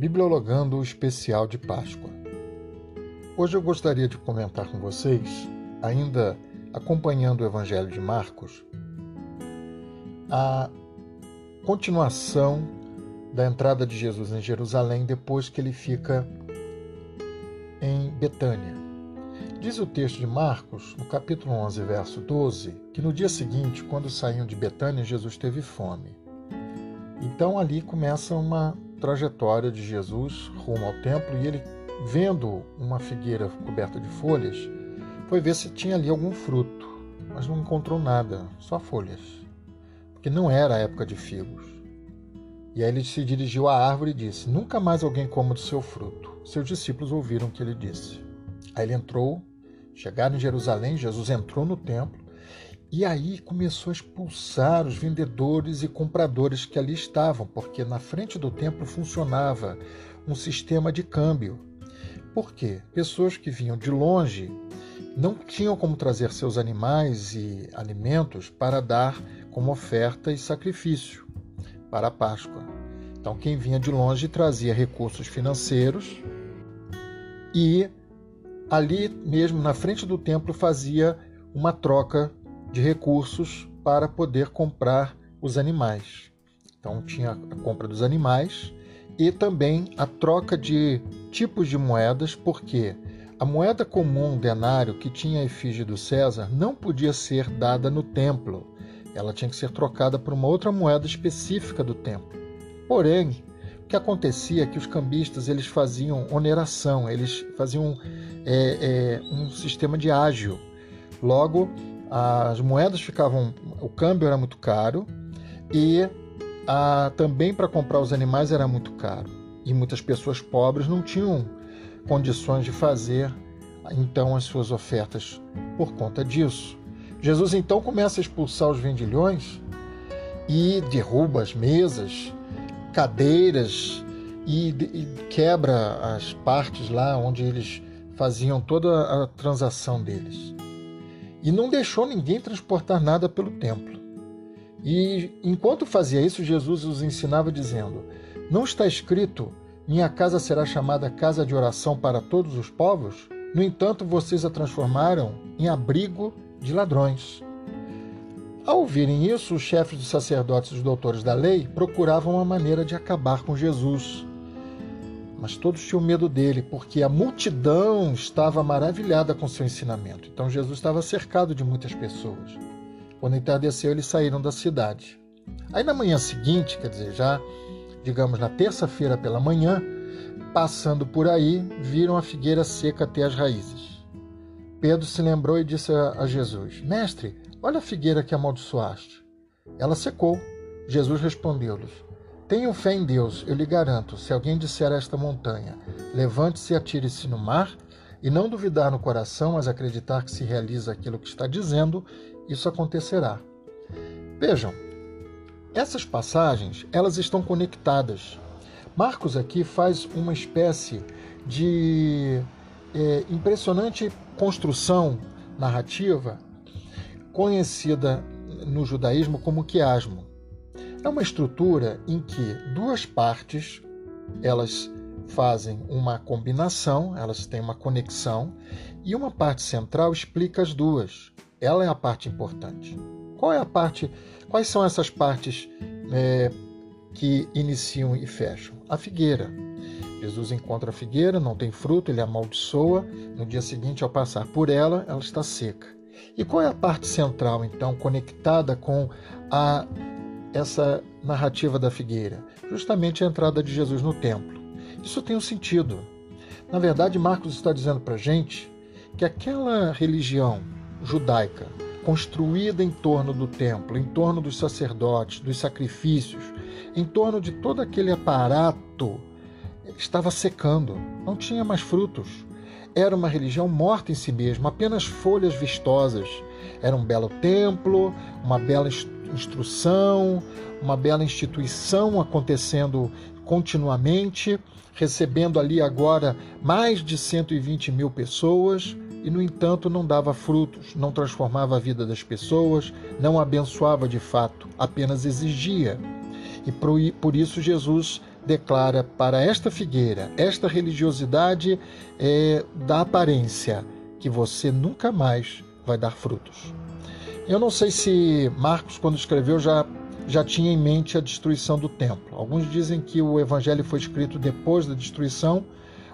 Bibliologando o especial de Páscoa. Hoje eu gostaria de comentar com vocês, ainda acompanhando o Evangelho de Marcos, a continuação da entrada de Jesus em Jerusalém depois que ele fica em Betânia. Diz o texto de Marcos, no capítulo 11, verso 12, que no dia seguinte, quando saíam de Betânia, Jesus teve fome. Então ali começa uma trajetória de Jesus rumo ao templo e ele, vendo uma figueira coberta de folhas, foi ver se tinha ali algum fruto, mas não encontrou nada, só folhas, porque não era a época de figos. E aí ele se dirigiu à árvore e disse: Nunca mais alguém coma do seu fruto. Seus discípulos ouviram o que ele disse. Aí ele entrou, chegaram em Jerusalém, Jesus entrou no templo e aí começou a expulsar os vendedores e compradores que ali estavam, porque na frente do templo funcionava um sistema de câmbio. Por quê? Pessoas que vinham de longe não tinham como trazer seus animais e alimentos para dar como oferta e sacrifício para a Páscoa. Então, quem vinha de longe trazia recursos financeiros e ali mesmo na frente do templo fazia uma troca de recursos para poder comprar os animais. Então tinha a compra dos animais e também a troca de tipos de moedas, porque a moeda comum denário que tinha a efígie do César não podia ser dada no templo. Ela tinha que ser trocada por uma outra moeda específica do templo. Porém, o que acontecia é que os cambistas eles faziam oneração, eles faziam é, é, um sistema de ágio. Logo, as moedas ficavam, o câmbio era muito caro e a, também para comprar os animais era muito caro. E muitas pessoas pobres não tinham condições de fazer então as suas ofertas por conta disso. Jesus então começa a expulsar os vendilhões e derruba as mesas, cadeiras e, e quebra as partes lá onde eles faziam toda a transação deles e não deixou ninguém transportar nada pelo templo. E enquanto fazia isso, Jesus os ensinava dizendo: Não está escrito, minha casa será chamada casa de oração para todos os povos? No entanto, vocês a transformaram em abrigo de ladrões. Ao ouvirem isso, os chefes dos sacerdotes e os doutores da lei procuravam uma maneira de acabar com Jesus mas todos tinham medo dele, porque a multidão estava maravilhada com seu ensinamento. Então Jesus estava cercado de muitas pessoas. Quando entardeceu, eles saíram da cidade. Aí na manhã seguinte, quer dizer, já, digamos, na terça-feira pela manhã, passando por aí, viram a figueira seca até as raízes. Pedro se lembrou e disse a Jesus: Mestre, olha a figueira que amaldiçoaste. Ela secou. Jesus respondeu-lhes: tenho fé em Deus, eu lhe garanto, se alguém disser a esta montanha, levante-se e atire-se no mar, e não duvidar no coração, mas acreditar que se realiza aquilo que está dizendo, isso acontecerá. Vejam, essas passagens, elas estão conectadas. Marcos aqui faz uma espécie de é, impressionante construção narrativa conhecida no judaísmo como quiasmo. É uma estrutura em que duas partes elas fazem uma combinação, elas têm uma conexão e uma parte central explica as duas. Ela é a parte importante. Qual é a parte? Quais são essas partes é, que iniciam e fecham? A figueira. Jesus encontra a figueira, não tem fruto, ele amaldiçoa. No dia seguinte, ao passar por ela, ela está seca. E qual é a parte central, então, conectada com a essa narrativa da figueira? Justamente a entrada de Jesus no templo. Isso tem um sentido. Na verdade, Marcos está dizendo para a gente que aquela religião judaica construída em torno do templo, em torno dos sacerdotes, dos sacrifícios, em torno de todo aquele aparato, estava secando, não tinha mais frutos. Era uma religião morta em si mesma, apenas folhas vistosas. Era um belo templo, uma bela instrução, uma bela instituição acontecendo continuamente, recebendo ali agora mais de 120 mil pessoas e, no entanto, não dava frutos, não transformava a vida das pessoas, não abençoava de fato, apenas exigia. E por isso Jesus declara para esta figueira, esta religiosidade é, da aparência, que você nunca mais vai dar frutos. Eu não sei se Marcos, quando escreveu, já, já tinha em mente a destruição do templo. Alguns dizem que o evangelho foi escrito depois da destruição,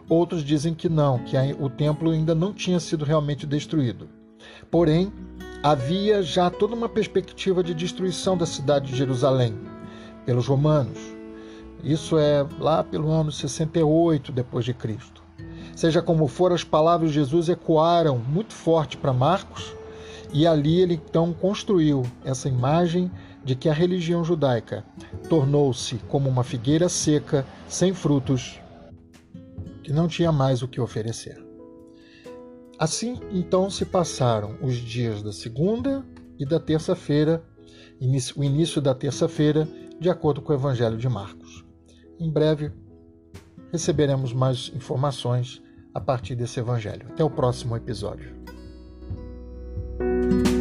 outros dizem que não, que o templo ainda não tinha sido realmente destruído. Porém, havia já toda uma perspectiva de destruição da cidade de Jerusalém pelos romanos. Isso é lá pelo ano 68 depois de Cristo. Seja como for, as palavras de Jesus ecoaram muito forte para Marcos, e ali ele então construiu essa imagem de que a religião judaica tornou-se como uma figueira seca, sem frutos, que não tinha mais o que oferecer. Assim, então, se passaram os dias da segunda e da terça-feira, o início da terça-feira, de acordo com o Evangelho de Marcos. Em breve receberemos mais informações a partir desse Evangelho. Até o próximo episódio. Thank you